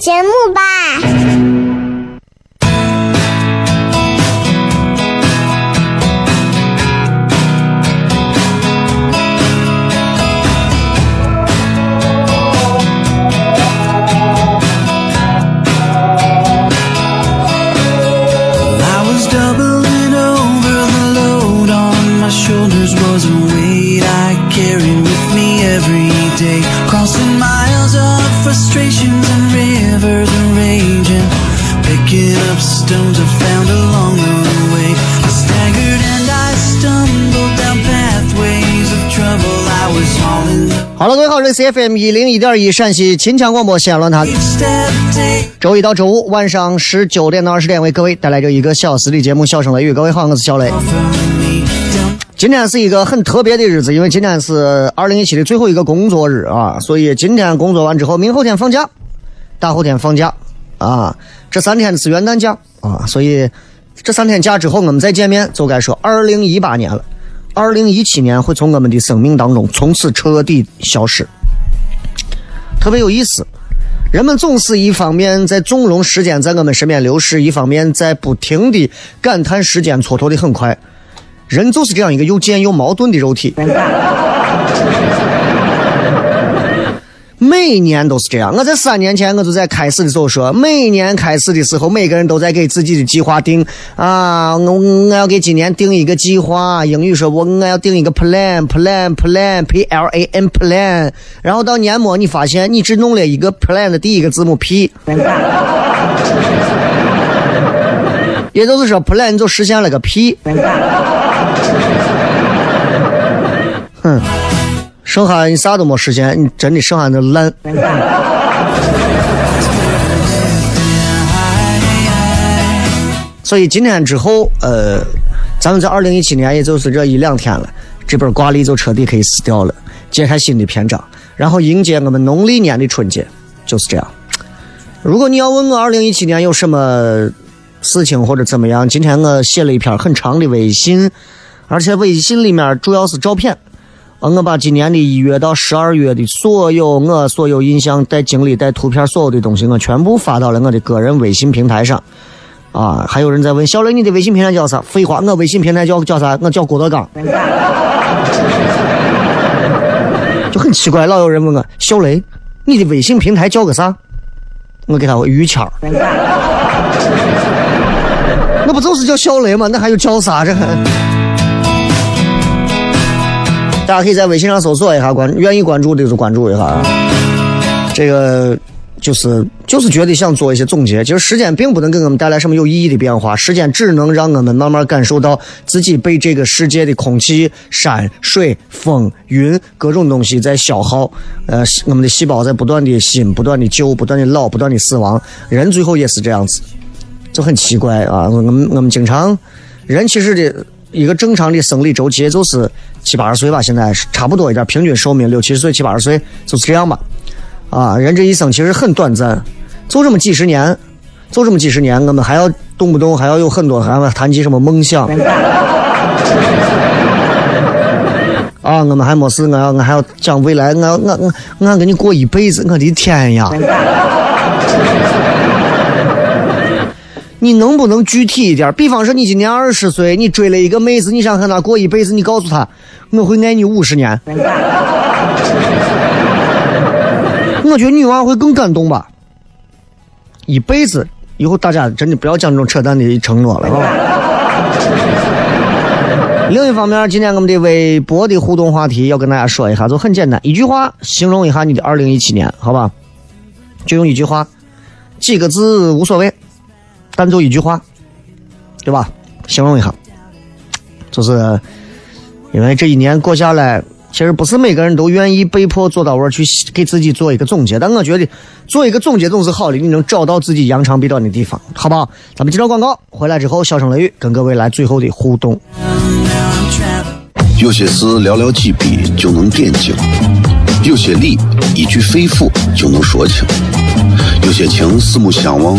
节目吧。F M 一零一点一陕西秦腔广播西安论坛。周一到周五晚上十九点到二十点为各位带来这一个小时的节目《笑声雷雨》。各位好，我是小雷。今天是一个很特别的日子，因为今天是二零一七的最后一个工作日啊，所以今天工作完之后，明后天放假，大后天放假啊，这三天是元旦假啊，所以这三天假之后，我们再见面就该说二零一八年了。二零一七年会从我们的生命当中从此彻底消失，特别有意思。人们总是一方面在纵容时间在我们身边流逝，一方面在不停的感叹时间蹉跎的很快。人就是这样一个又贱又矛盾的肉体。每年都是这样。我在三年前我就在开始的时候说，每年开始的时候，每个人都在给自己的计划定啊，我我要给今年定一个计划。英语说我我要定一个 plan plan plan p l a n plan。然后到年末你发现你只弄了一个 plan 的第一个字母 p，也就是说 plan 就实现了个 p。哼。剩下你啥都没实现，你真的剩下那烂。所以今天之后，呃，咱们在二零一七年，也就是这一两天了，这本挂历就彻底可以撕掉了，揭开新的篇章，然后迎接我们农历年的春节，就是这样。如果你要问我二零一七年有什么事情或者怎么样，今天我写了一篇很长的微信，而且微信里面主要是照片。啊我把今年的一月到十二月的所有我所有印象带经历带图片所有的东西，我全部发到了我的个人微信平台上。啊，还有人在问小雷，你的微信平台叫啥？废话，我微信平台叫叫啥？我叫郭德纲。就很奇怪，老有人问我小雷，你的微信平台叫个啥？我给他于谦。那不就是叫小雷吗？那还有叫啥这还？大家可以在微信上搜索一下，关愿意关注的就关注一下。啊。这个就是就是觉得想做一些总结。其实时间并不能给我们带来什么有意义的变化，时间只能让我们慢慢感受到自己被这个世界的空气、山水、风、云各种东西在消耗。呃，我们的细胞在不断的新、不断的旧、不断的老、不断的死亡。人最后也是这样子，就很奇怪啊！我们我们经常人其实的。一个正常的生理周期就是七八十岁吧，现在是差不多一点，平均寿命六七十岁、七八十岁就是这样吧。啊，人这一生其实很短暂，就这么几十年，就这么几十年，我们还要动不动还要有很多还要谈及什么梦想。啊，我们还没事，我要我还要讲未来，我要我我我要跟你过一辈子，我的天呀！你能不能具体一点？比方说，你今年二十岁，你追了一个妹子，你想和她过一辈子，你告诉她，我会爱你五十年。我觉得女娃会更感动吧。一辈子以后，大家真的不要讲这种扯淡的承诺了，啊。另一方面，今天我们的微博的互动话题要跟大家说一下，就很简单，一句话形容一下你的二零一七年，好吧？就用一句话，几个字无所谓。但就一句话，对吧？形容一下，就是因为这一年过下来，其实不是每个人都愿意被迫坐到位去给自己做一个总结。但我觉得做一个总结总是好的，你能找到自己扬长避短的地方，好不好？咱们接着广告，回来之后，笑声雷雨跟各位来最后的互动。有些事寥寥几笔就能点睛，有些理一句肺腑就能说清，有些情四目相望。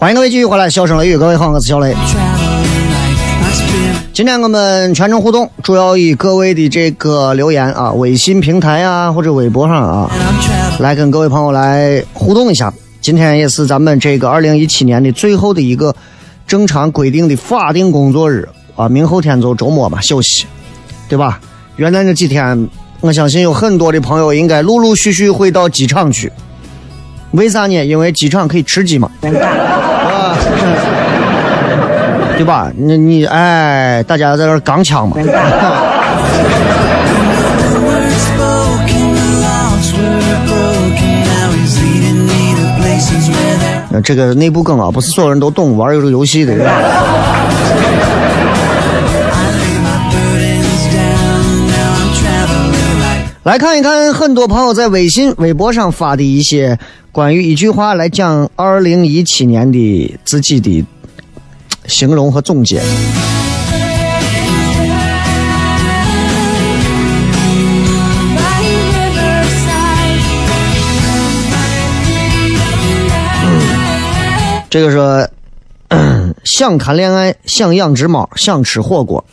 欢迎各位继续回来，笑声雷雨，各位好，我是小雷。今天我们全程互动，主要以各位的这个留言啊，微信平台啊或者微博上啊，来跟各位朋友来互动一下。今天也是咱们这个二零一七年的最后的一个正常规定的法定工作日啊，明后天就周末嘛，休息，对吧？元旦这几天，我相信有很多的朋友应该陆陆续续会到机场去。为啥呢？因为机场可以吃鸡嘛，对吧？你你哎，大家在这刚枪嘛。那这个内部梗啊，不是所有人都懂玩这个游戏的。来看一看，很多朋友在微信、微博上发的一些。关于一句话来讲，二零一七年的自己的形容和总结。这个说想谈恋爱，想养只猫，想吃火锅。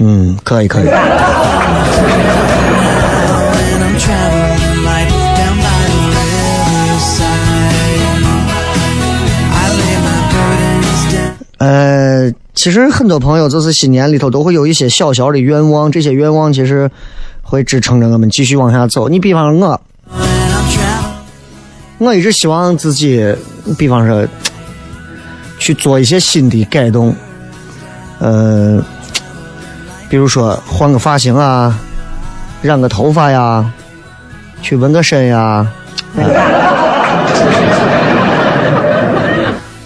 嗯，可以可以。呃，其实很多朋友就是新年里头都会有一些小小的愿望，这些愿望其实会支撑着我们继续往下走。你比方说我，我一直希望自己，比方说去做一些新的改动，呃，比如说换个发型啊，染个头发呀，去纹个身呀，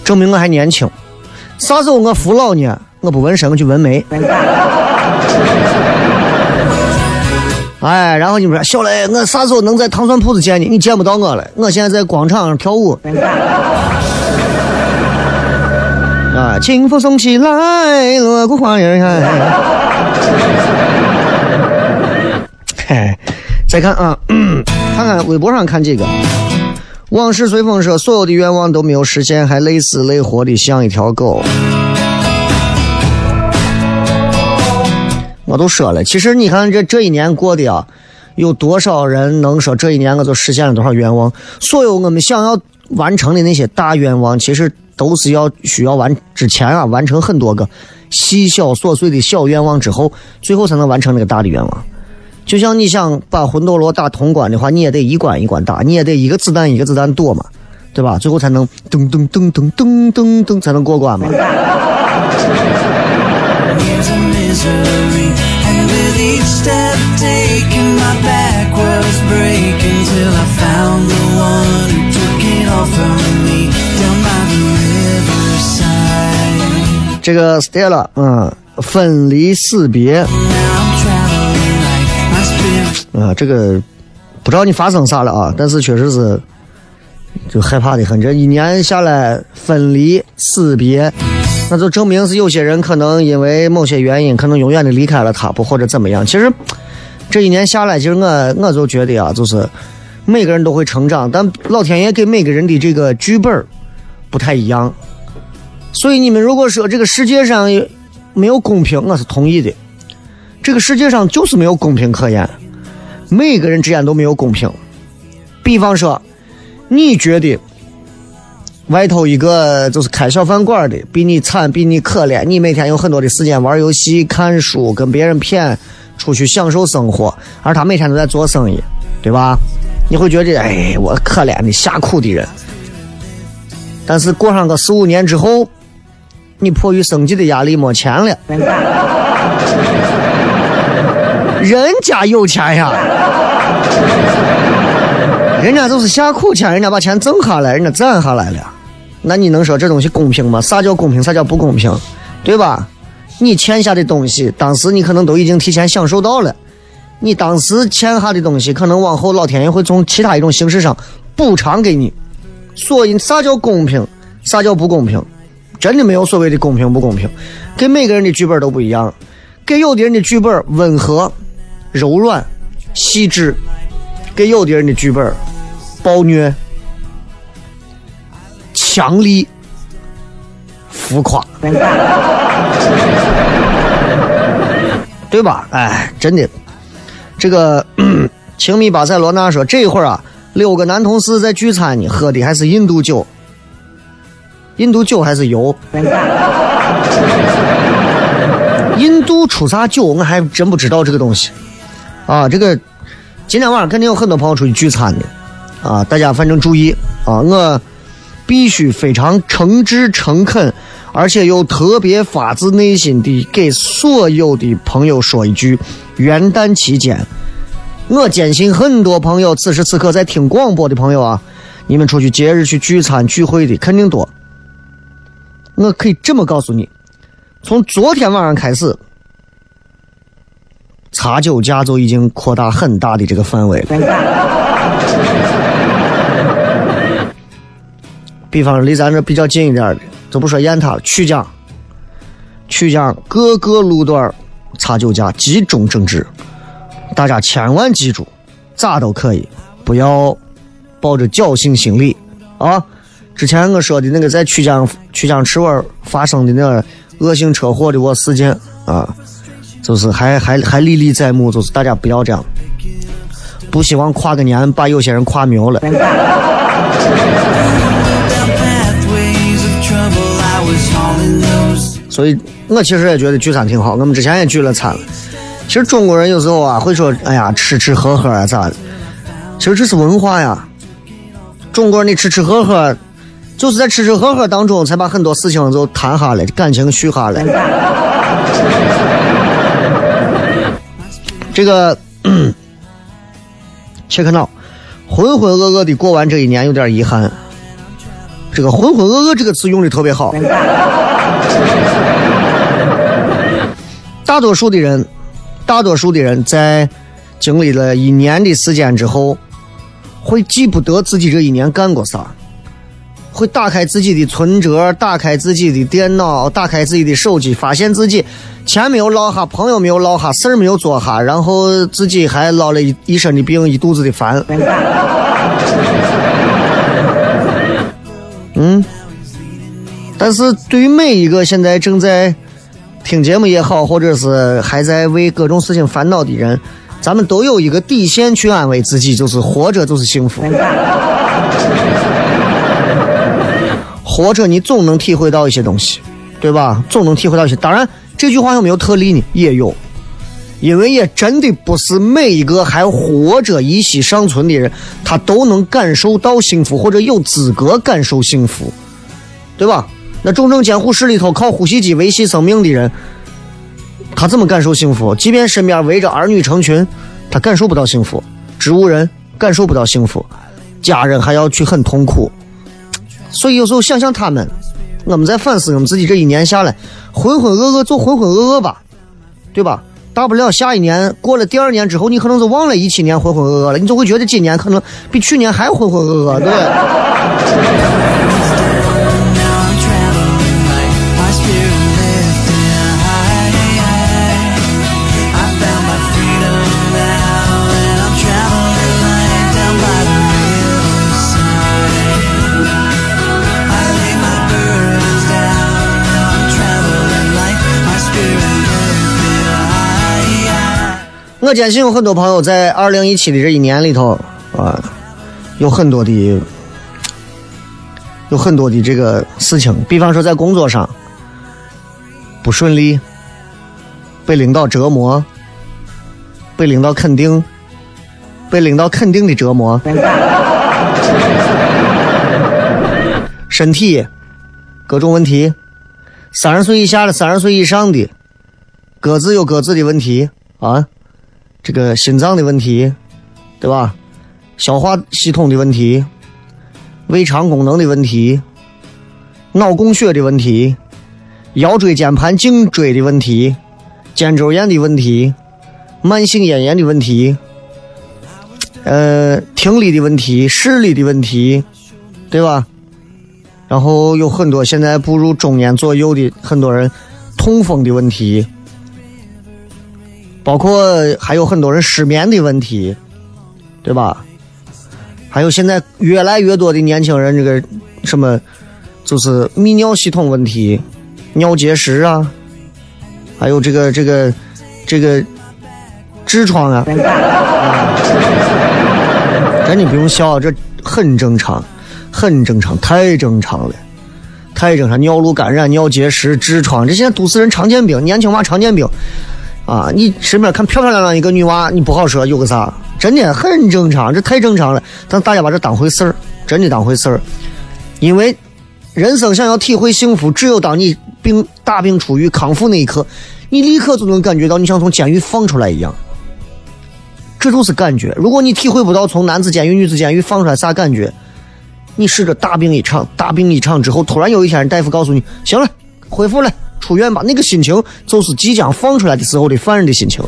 证明我还年轻。啥时候我服老呢？我不纹身，我去纹眉。哎，然后你们说小雷，我啥时候能在糖蒜铺子见你？你见不到我了，我现在在广场上跳舞。啊，清风送起来，锣鼓花儿嘿，再看啊，看看微博上看这个。往事随风说，所有的愿望都没有实现，还累死累活的像一条狗。我都说了，其实你看这这一年过的啊，有多少人能说这一年我就实现了多少愿望？所有我们想要完成的那些大愿望，其实都是要需要完之前啊完成很多个细小琐碎的小愿望之后，最后才能完成那个大的愿望。就像你想把魂斗罗打通关的话，你也得一关一关打，你也得一个子弹一个子弹躲嘛，对吧？最后才能噔噔噔噔噔噔噔才能过关嘛。这个 Stella，嗯，分离死别。啊，这个不知道你发生啥了啊，但是确实是就害怕的很。这一年下来，分离死别，那就证明是有些人可能因为某些原因，可能永远的离开了他，不或者怎么样。其实这一年下来，其实我我就觉得啊，就是每个人都会成长，但老天爷给每个人的这个剧本不太一样。所以你们如果说这个世界上没有公平，我是同意的。这个世界上就是没有公平可言。每个人之间都没有公平。比方说，你觉得外头一个就是开小饭馆的比你惨，比你可怜，你每天有很多的时间玩游戏、看书、跟别人谝，出去享受生活，而他每天都在做生意，对吧？你会觉得，哎，我可怜的下苦的人。但是过上个四五年之后，你迫于生计的压力没钱了。人家有钱呀，人家就是下苦钱，人家把钱挣下来，人家攒下来了。那你能说这东西公平吗？啥叫公平？啥叫不公平？对吧？你欠下的东西，当时你可能都已经提前享受到了。你当时欠下的东西，可能往后老天爷会从其他一种形式上补偿给你。所以，啥叫公平？啥叫不公平？真的没有所谓的公平不公平，给每个人的剧本都不一样。给有的人的剧本温和。柔软、细致，给有的人的剧本暴虐、强力、浮夸，对吧？哎，真的，这个情迷巴塞罗那说这会儿啊，六个男同事在聚餐呢，喝的还是印度酒，印度酒还是油？印度出啥酒？我还真不知道这个东西。啊，这个今天晚上肯定有很多朋友出去聚餐的，啊，大家反正注意啊，我必须非常诚挚诚恳，而且又特别发自内心的给所有的朋友说一句：元旦期间，我坚信很多朋友此时此刻在听广播的朋友啊，你们出去节日去聚餐聚会的肯定多。我可以这么告诉你，从昨天晚上开始。查酒驾就已经扩大很大的这个范围了。比方离咱这比较近一点的，就不说雁塔，曲江，曲江各个路段查酒驾，集中整治。大家千万记住，咋都可以，不要抱着侥幸心理啊！之前我说的那个在曲江曲江池湾发生的那个恶性车祸的我事件啊。就是还还还历历在目，就是大家不要这样，不希望跨个年把有些人跨苗了。所以我其实也觉得聚餐挺好，我们之前也聚了餐了。其实中国人有时候啊会说，哎呀，吃吃喝喝啊咋的？其实这是文化呀。中国人的吃吃喝喝，就是在吃吃喝喝当中才把很多事情就谈下来，感情续下来。这个 切克闹，浑浑噩噩的过完这一年有点遗憾。这个浑浑噩噩这个词用的特别好。大多数的人，大多数的人在经历了一年的时间之后，会记不得自己这一年干过啥，会打开自己的存折，打开自己的电脑，打开自己的手机，发现自己钱没有落下，朋友没有落下，事儿没有做下，然后自己还落了一一身的病，一肚子的烦。嗯，但是对于每一个现在正在听节目也好，或者是还在为各种事情烦恼的人，咱们都有一个底线去安慰自己，就是活着就是幸福。活着你总能体会到一些东西，对吧？总能体会到一些。当然，这句话有没有特例呢？也有，因为也真的不是每一个还活着、一息尚存的人，他都能感受到幸福，或者有资格感受幸福，对吧？那重症监护室里头靠呼吸机维系生命的人，他怎么感受幸福？即便身边围着儿女成群，他感受不到幸福；植物人感受不到幸福，家人还要去很痛苦。所以有时候想想他们，我们在反思我们自己这一年下来，浑浑噩噩就浑浑噩噩吧，对吧？大不了下一年过了第二年之后，你可能就忘了一七年浑浑噩噩了，你就会觉得今年可能比去年还浑浑噩噩，对。我坚信有很多朋友在二零一七的这一年里头啊，有很多的，有很多的这个事情，比方说在工作上不顺利，被领导折磨，被领导肯定，被领导肯定的折磨，身体各种问题，三十岁以下的、三十岁以上的，各自有各自的问题啊。这个心脏的问题，对吧？消化系统的问题，胃肠功能的问题，脑供血的问题，腰椎间盘颈椎的问题，肩周炎的问题，慢性咽炎的问题，呃，听力的问题，视力的问题，对吧？然后有很多现在步入中年左右的很多人，痛风的问题。包括还有很多人失眠的问题，对吧？还有现在越来越多的年轻人，这个什么，就是泌尿系统问题，尿结石啊，还有这个这个这个痔疮啊，真的不用笑，这很正常，很正常，太正常了，太正常。尿路感染、尿结石、痔疮，这些都市人常见病，年轻娃常见病。啊，你身边看漂漂亮亮一个女娃，你不好说有个啥，真的很正常，这太正常了。但大家把这当回事儿，真的当回事儿。因为人生想要体会幸福，只有当你病大病初愈、康复那一刻，你立刻就能感觉到你像从监狱放出来一样。这就是感觉。如果你体会不到从男子监狱、女子监狱放出来啥感觉，你试着大病一场，大病一场之后，突然有一天大夫告诉你，行了，恢复了。出院吧，那个心情就是即将放出来的时候的犯人的心情。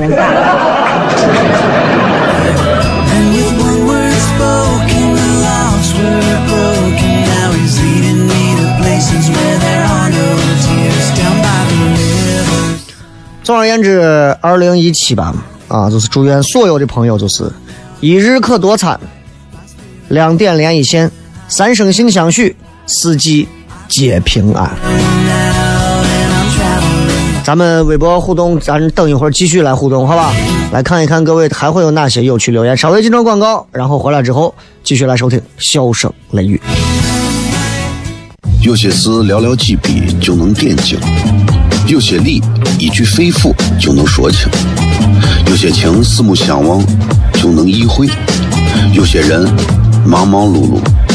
总而言之，二零一七吧，啊，就是祝愿所有的朋友，就是一日可多餐，两点连一线，三生性相许，四季皆平安。咱们微博互动，咱等一会儿继续来互动，好吧？来看一看各位还会有哪些有趣留言。稍微进段广告，然后回来之后继续来收听笑声雷雨。有些事寥寥几笔就能点睛，有些理一句肺腑就能说清，有些情四目相望就能意会，有些人忙忙碌碌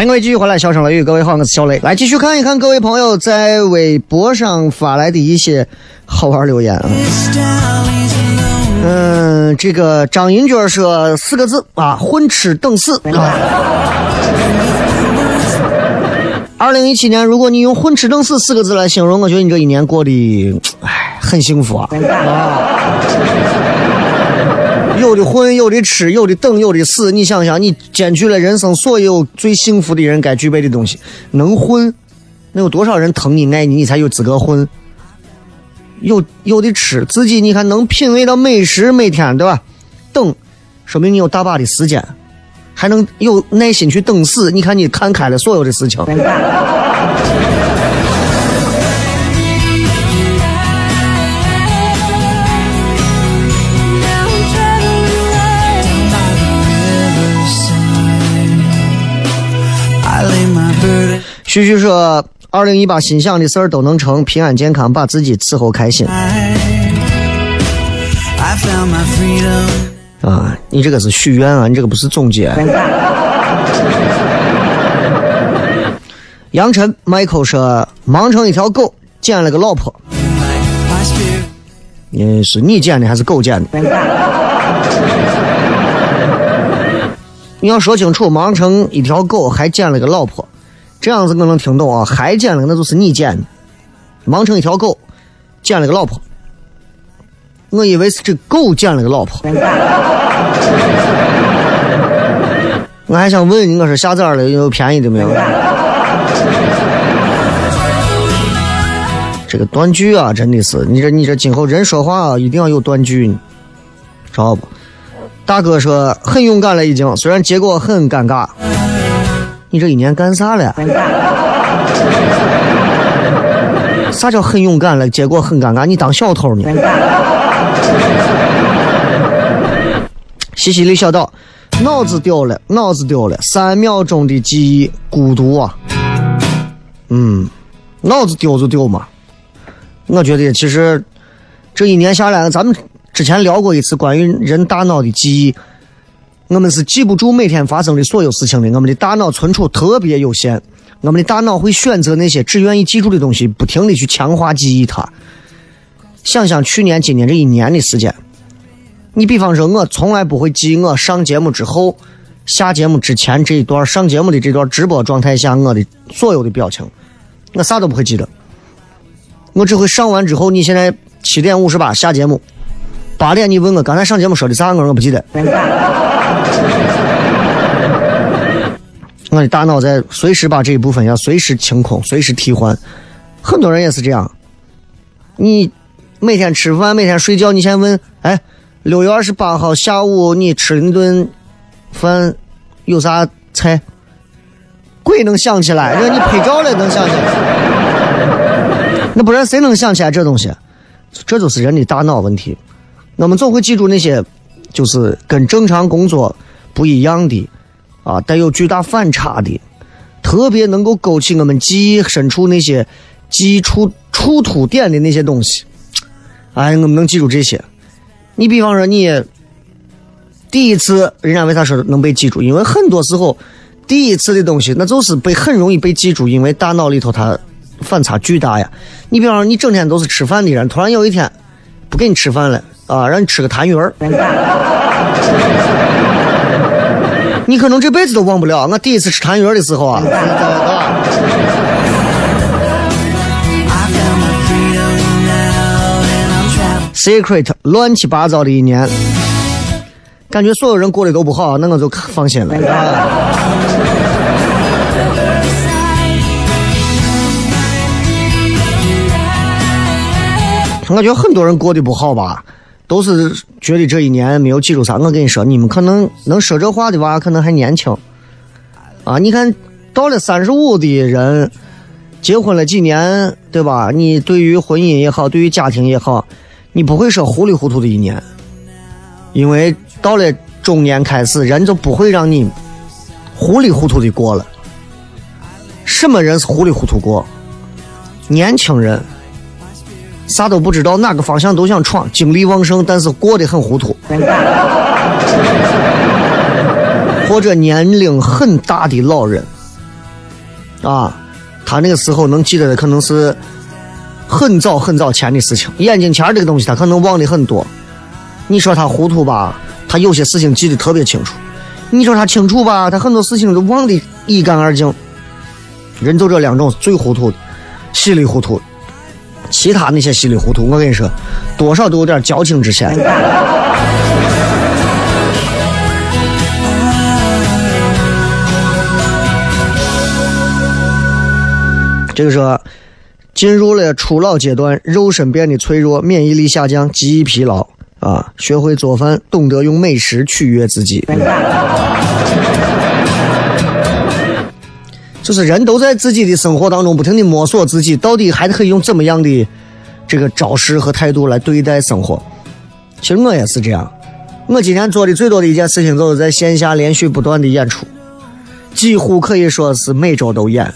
欢迎各位继续回来，笑声雷雨，各位好，我是小雷。来继续看一看各位朋友在微博上发来的一些好玩留言啊。嗯，这个张银娟说四个字啊，混吃等死啊。二零一七年，如果你用混吃等死四个字来形容，我觉得你这一年过得，唉，很幸福啊。有的混，有的吃，有的等，有的死。你想想，你兼具了人生所有最幸福的人该具备的东西。能混，那有多少人疼你爱你，你才有资格混？有有的吃，自己你看能品味到美食，每天对吧？等，说明你有大把的时间，还能有耐心去等死。你看你看开了所有的事情。旭旭说：“二零一八心想的事儿都能成，平安健康，把自己伺候开心。”啊，你这个是许愿啊，你这个不是总结。杨晨，Michael 说：“忙成一条狗，捡了个老婆。”你是你捡的还是狗捡的？你要说清楚，忙成一条狗还捡了个老婆。这样子我能听懂啊，还捡了那就是你捡的，忙成一条狗，捡了个老婆。我以为是这狗捡了个老婆。我还想问你，我说下崽了有便宜的没有？这个断句啊，真的是你这你这今后人说话啊，一定要有断句，知道不？大哥说很勇敢了已经，虽然结果很尴尬。你这一年干啥了？啥叫很勇敢了？结果很尴尬。你当小偷呢？西西里小岛，脑子掉了，脑子掉了，三秒钟的记忆，孤独啊。嗯，脑子丢就丢嘛。我觉得其实这一年下来，咱们之前聊过一次关于人大脑的记忆。我们是记不住每天发生的所有事情的，我们的大脑存储特别有限，我们的大脑会选择那些只愿意记住的东西，不停的去强化记忆它。想想去年、今年这一年的时间，你比方说，我从来不会记我上节目之后下节目之前这一段上节目的这段直播状态下我的所有的表情，我啥都不会记得，我只会上完之后，你现在七点五十八下节目，八点你问我刚才上节目说的啥，我说我不记得。我的大脑在随时把这一部分要随时清空，随时替换。很多人也是这样。你每天吃饭，每天睡觉，你先问，哎，六月二十八号下午你吃的那顿饭有啥菜？鬼能想起来？让你拍照了能想起来？那不然谁能想起来这东西？这就是人的大脑问题。我们总会记住那些，就是跟正常工作不一样的。啊，带有巨大反差的，特别能够勾起我们记忆深处那些记忆触触突点的那些东西。哎，我们能记住这些。你比方说，你第一次，人家为啥说能被记住？因为很多时候，第一次的东西，那就是被很容易被记住，因为大脑里头它反差巨大呀。你比方说，你整天都是吃饭的人，突然有一天不给你吃饭了啊，让你吃个痰盂儿。你可能这辈子都忘不了，我第一次吃痰盂的时候啊，Secret 乱七八糟的一年，感觉所有人过得都不好，那我就放心了。我觉得很多人过得不好吧。都是觉得这一年没有记住啥。我跟你说，你们可能能说这话的娃可能还年轻啊。你看到了三十五的人，结婚了几年，对吧？你对于婚姻也好，对于家庭也好，你不会说糊里糊涂的一年，因为到了中年开始，人就不会让你糊里糊涂的过了。什么人是糊里糊涂过？年轻人。啥都不知道，哪个方向都想闯，精力旺盛，但是过得很糊涂。或者年龄很大的老人，啊，他那个时候能记得的可能是很早很早前的事情，眼睛前这个东西他可能忘的很多。你说他糊涂吧，他有些事情记得特别清楚；你说他清楚吧，他很多事情都忘得一干二净。人就这两种最糊涂的，稀里糊涂。其他那些稀里糊涂，我跟你说，多少都有点矫情之嫌。这个说，进入了初老阶段，肉身变得脆弱，免疫力下降，记忆疲劳啊，学会做饭，懂得用美食取悦自己。就是人都在自己的生活当中不停的摸索自己到底还可以用怎么样的这个招式和态度来对待生活。其实我也是这样，我今天做的最多的一件事情就是在线下连续不断的演出，几乎可以说是每周都演。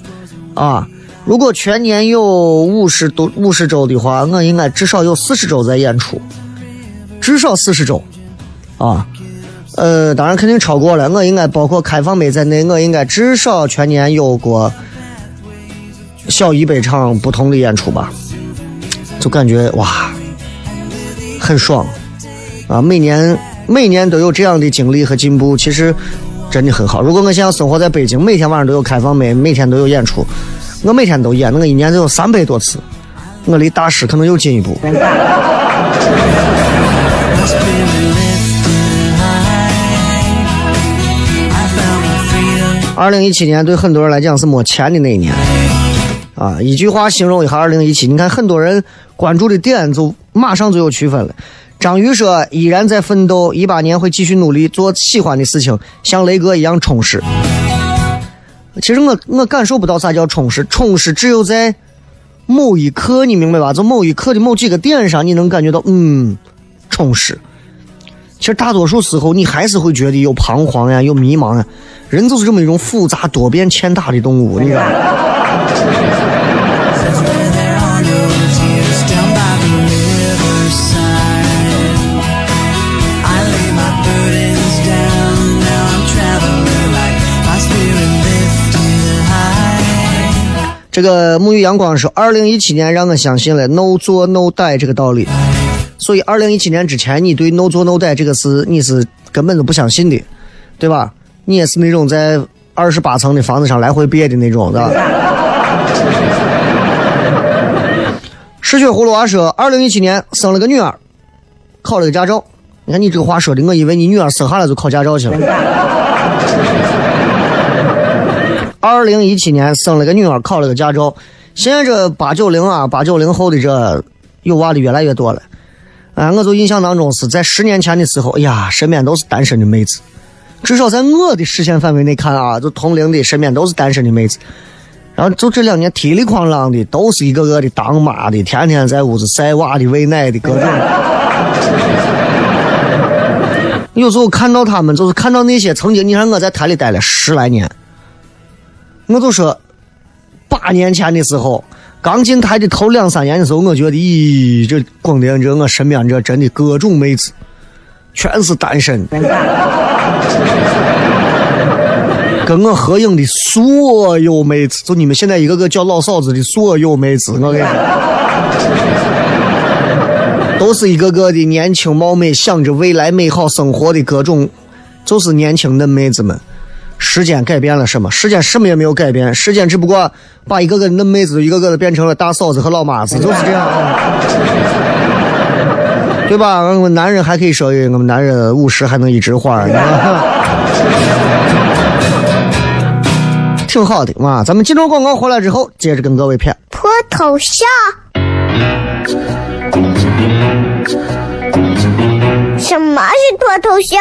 啊，如果全年有五十多五十周的话，我应该至少有四十周在演出，至少四十周。啊。呃，当然肯定超过了。我应该包括开放杯在内，我应该至少全年有过小一百场不同的演出吧。就感觉哇，很爽啊！每年每年都有这样的经历和进步，其实真的很好。如果我现在生活在北京，每天晚上都有开放杯，每天都有演出，我每天都演，那个一年就有三百多次，我离大师可能又进一步。二零一七年对很多人来讲是没钱的那一年，啊，一句话形容一下二零一七，你看很多人关注的点就马上就有区分了。张宇说依然在奋斗，一八年会继续努力做喜欢的事情，像雷哥一样充实。其实我我感受不到啥叫充实，充实只有在某一刻，你明白吧？就某一刻的某几个点上，你能感觉到嗯，充实。其实大多数时候，你还是会觉得有彷徨呀，有迷茫呀。人就是这么一种复杂多变、欠打的动物，你知道吗？这个沐浴阳光说，二零一七年让我相信了 “no 做 no die” 这个道理。所以，二零一七年之前，你对 “no 做 no 贷这个事，你是根本就不相信的，对吧？你也是那种在二十八层的房子上来回别的那种，是吧？失血葫芦娃说，二零一七年生了个女儿，考了个驾照。你看你这个话说的，我以为你女儿生下来就考驾照去了。二零一七年生了个女儿，考了个驾照。现在这八九零啊，八九零后的这有娃的越来越多了。哎，我就印象当中是在十年前的时候，哎呀，身边都是单身的妹子。至少在我的视线范围内看啊，就同龄的身边都是单身的妹子。然后就这两年踢里哐啷的，都是一个个的当妈的，天天在屋子晒娃的、喂奶的，各种。有时候看到他们，就是看到那些曾经，你看我在台里待了十来年，我就说，八年前的时候，刚进台的头两三年的时候，我觉得，咦，这光电这我身边这真的各种妹子，全是单身。跟我合影的所有妹子，就你们现在一个个叫老嫂子的所有妹子，我跟你说，都是一个个的年轻貌美，想着未来美好生活的各种，就是年轻的妹子们。时间改变了什么？时间什么也没有改变，时间只不过把一个个嫩妹子一个个的变成了大嫂子和老妈子，就是这样啊，对吧？我们男人还可以说，我们男人五十还能一枝花。挺好的哇！咱们进入广告回来之后，接着跟各位骗脱头像。什么是脱头像？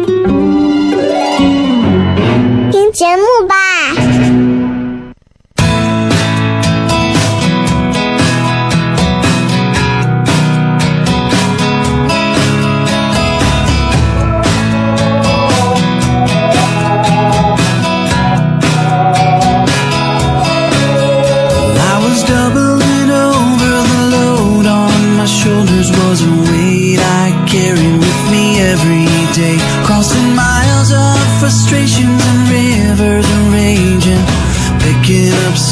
节目吧。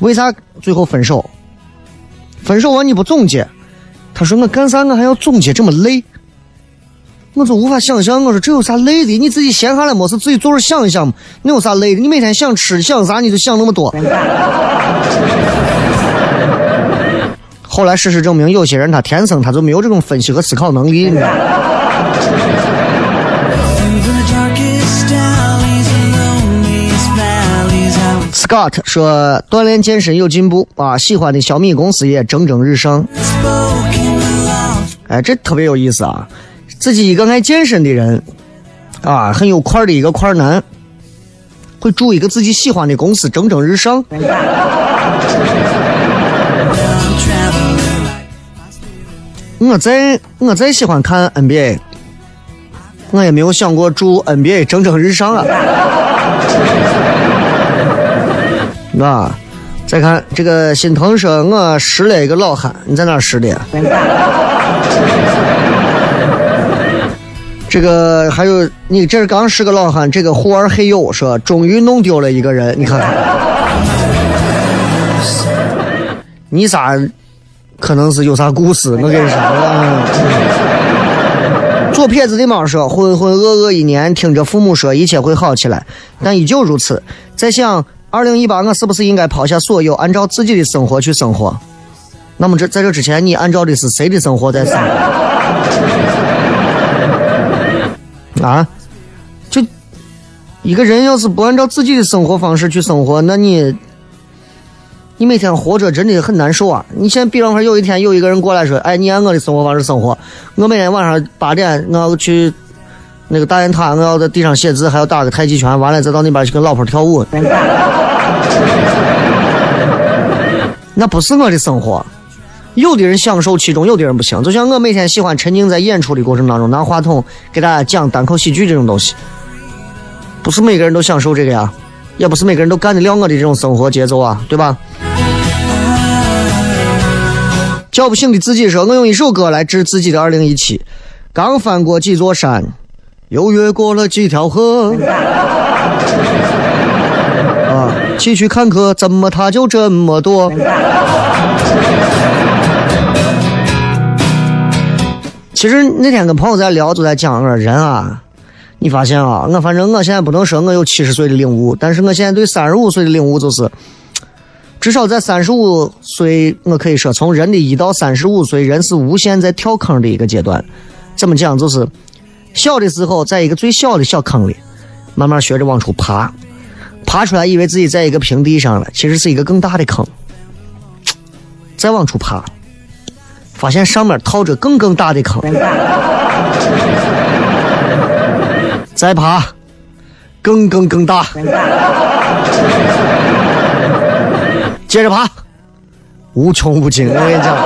为啥最后分手？分手完你不总结？他说我干啥我还要总结这么累？我就无法想象，我说这有啥累的？你自己闲下来没事，自己坐着想一想嘛。那有啥累的？你每天想吃想啥，你就想那么多。后来事实证明，有些人他天生他就没有这种分析和思考能力。你知道吗 Scott 说锻炼健身有进步啊，喜欢的小米公司也蒸蒸日上。哎，这特别有意思啊。自己一个爱健身的人，啊，很有块的一个块男，会祝一个自己喜欢的公司蒸蒸日上。我再我再喜欢看 NBA，我也没有想过祝 NBA 蒸蒸日上啊。啊，再看这个心疼说，我识了一个老汉，你在哪识的？这个还有你这刚是个老汉，这个户外黑友说终于弄丢了一个人，你看，你仨可能是有啥故事，我跟你说。左撇子的猫说浑浑噩噩一年，听着父母说一切会好起来，但依旧如此。在想二零一八，我是不是应该抛下所有，按照自己的生活去生活？那么这在这之前，你按照的是谁的生活在生活？啊，就一个人要是不按照自己的生活方式去生活，那你，你每天活着真的很难受啊！你现在比方说有一天有一个人过来说：“哎，你按我的生活方式生活，我每天晚上八点我要去那个大雁塔，我要在地上写字，还要打个太极拳，完了再到那边去跟老婆跳舞。” 那不是我的生活。有的人享受其中，有的人不行。就像我每天喜欢沉浸在演出的过程当中，拿话筒给大家讲单口喜剧这种东西。不是每个人都享受这个呀，也不是每个人都干得了我的这种生活节奏啊，对吧？叫不醒的自己说：“我用一首歌来致自己的二零一七。刚翻过几座山，又越过了几条河。啊，崎岖坎坷，怎么它就这么多？其实那天跟朋友在聊，就在讲说人啊。”你发现啊，我反正我现在不能说我有七十岁的领悟，但是我现在对三十五岁的领悟就是，至少在三十五岁，我可以说从人的一到三十五岁，人是无限在跳坑的一个阶段。怎么讲？就是小的时候在一个最小的小坑里，慢慢学着往出爬，爬出来以为自己在一个平地上了，其实是一个更大的坑。再往出爬，发现上面套着更更大的坑。再爬，更更更大。接着爬，无穷无尽。我跟你讲，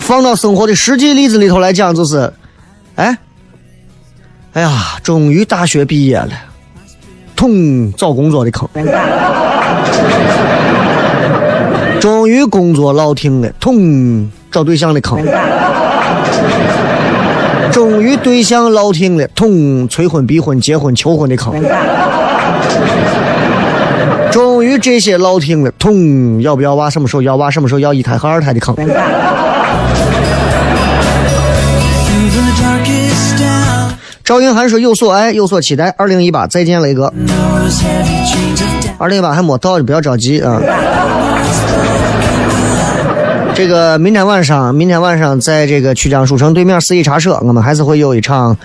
放到生活的实际例子里头来讲，就是，哎，哎呀，终于大学毕业了，通，找工作的坑。终于工作落停了，通，找对象的坑。终于对象落停了，通！催婚、逼婚、结婚、求婚的坑。终于这些落停了，通！要不要娃？什么时候要娃？什么时候要一胎和二胎的坑。赵云涵说：“有所爱，有所期待。二零一八，再见，雷哥。二零一八还没到，就不要着急啊。”这个明天晚上，明天晚上在这个曲江书城对面四季茶社，我们还是会有一场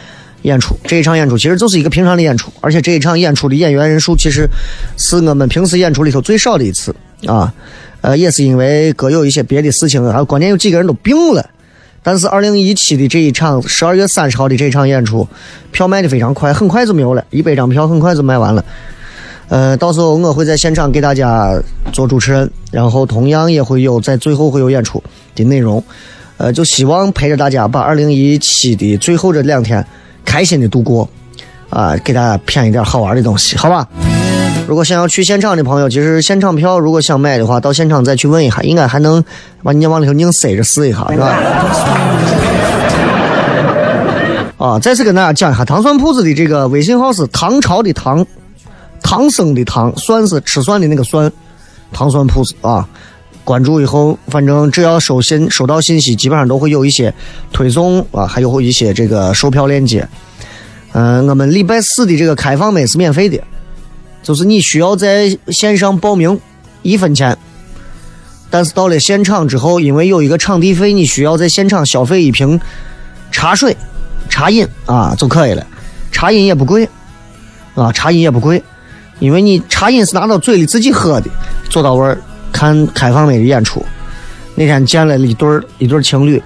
演出。这一场演出其实就是一个平常的演出，而且这一场演出的演员人数其实是我们平时演出里头最少的一次啊。呃，也是因为各有一些别的事情，还有关键有几个人都病了。但是二零一七的这一场，十二月三十号的这场演出，票卖的非常快，很快就没有了，一百张票很快就卖完了。呃，到时候我会在现场给大家做主持人，然后同样也会有在最后会有演出的内容。呃，就希望陪着大家把二零一七的最后这两天开心的度过，啊，给大家骗一点好玩的东西，好吧？如果想要去现场的朋友，其实现场票如果想买的话，到现场再去问一下，应该还能把你往里头硬塞着试一下，是吧？啊，再次跟大家讲一下糖蒜铺子的这个微信号是唐朝的唐。唐僧的唐蒜是吃蒜的那个蒜，糖蒜铺子啊，关注以后，反正只要收信收到信息，基本上都会有一些推送啊，还有一些这个售票链接。嗯，我们礼拜四的这个开放麦是免费的，就是你需要在线上报名一分钱，但是到了现场之后，因为有一个场地费，你需要在现场消费一瓶茶水、茶饮啊就可以了，茶饮也不贵啊，茶饮也不贵。因为你茶饮是拿到嘴里自己喝的，坐到位儿看开放麦的演出。那天见了一对儿一对儿情侣，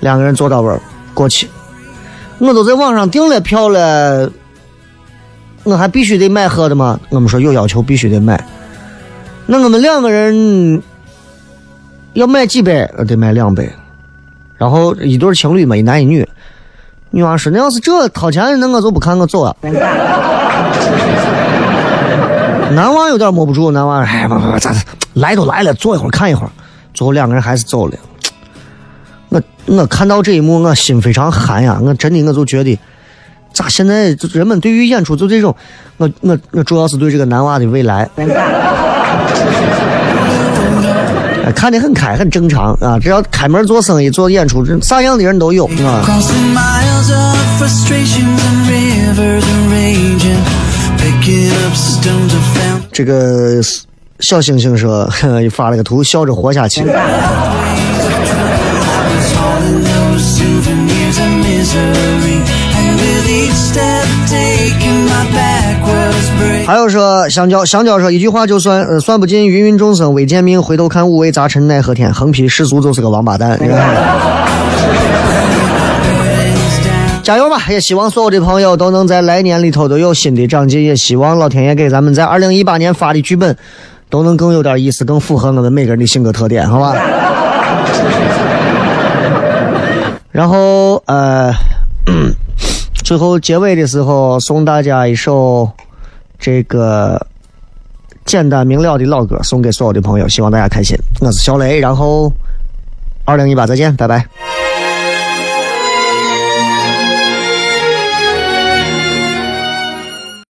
两个人坐到位儿过去，我都在网上订了票了，我还必须得买喝的吗？我们说有要求必须得买。那我们两个人要买几杯？得买两杯。然后一对情侣嘛，一男一女。女娃说：“那要是这掏钱，那我就不看，我走啊。”男娃有点摸不住，男娃哎不不不，咋来都来了，坐一会儿看一会儿，最后两个人还是走了。我我看到这一幕，我心非常寒呀！我真的我就觉得，咋现在人们对于演出就这种，我我我主要是对这个男娃的未来，看得很开，很正常啊！只要开门做生意、做演出，啥样的人都有啊。这个小星星说 发了个图，笑着活下去。还有说香蕉，香蕉说一句话就算，呃，算不尽芸芸众生未见命，回头看五味杂陈奈何天，横批世俗就是个王八蛋。加油吧！也希望所有的朋友都能在来年里头都有新的长进，也希望老天爷给咱们在二零一八年发的剧本都能更有点意思，更符合我们每个人的性格特点，好吧？然后呃，最后结尾的时候送大家一首这个简单明了的老歌，送给所有的朋友，希望大家开心。我是小雷，然后二零一八再见，拜拜。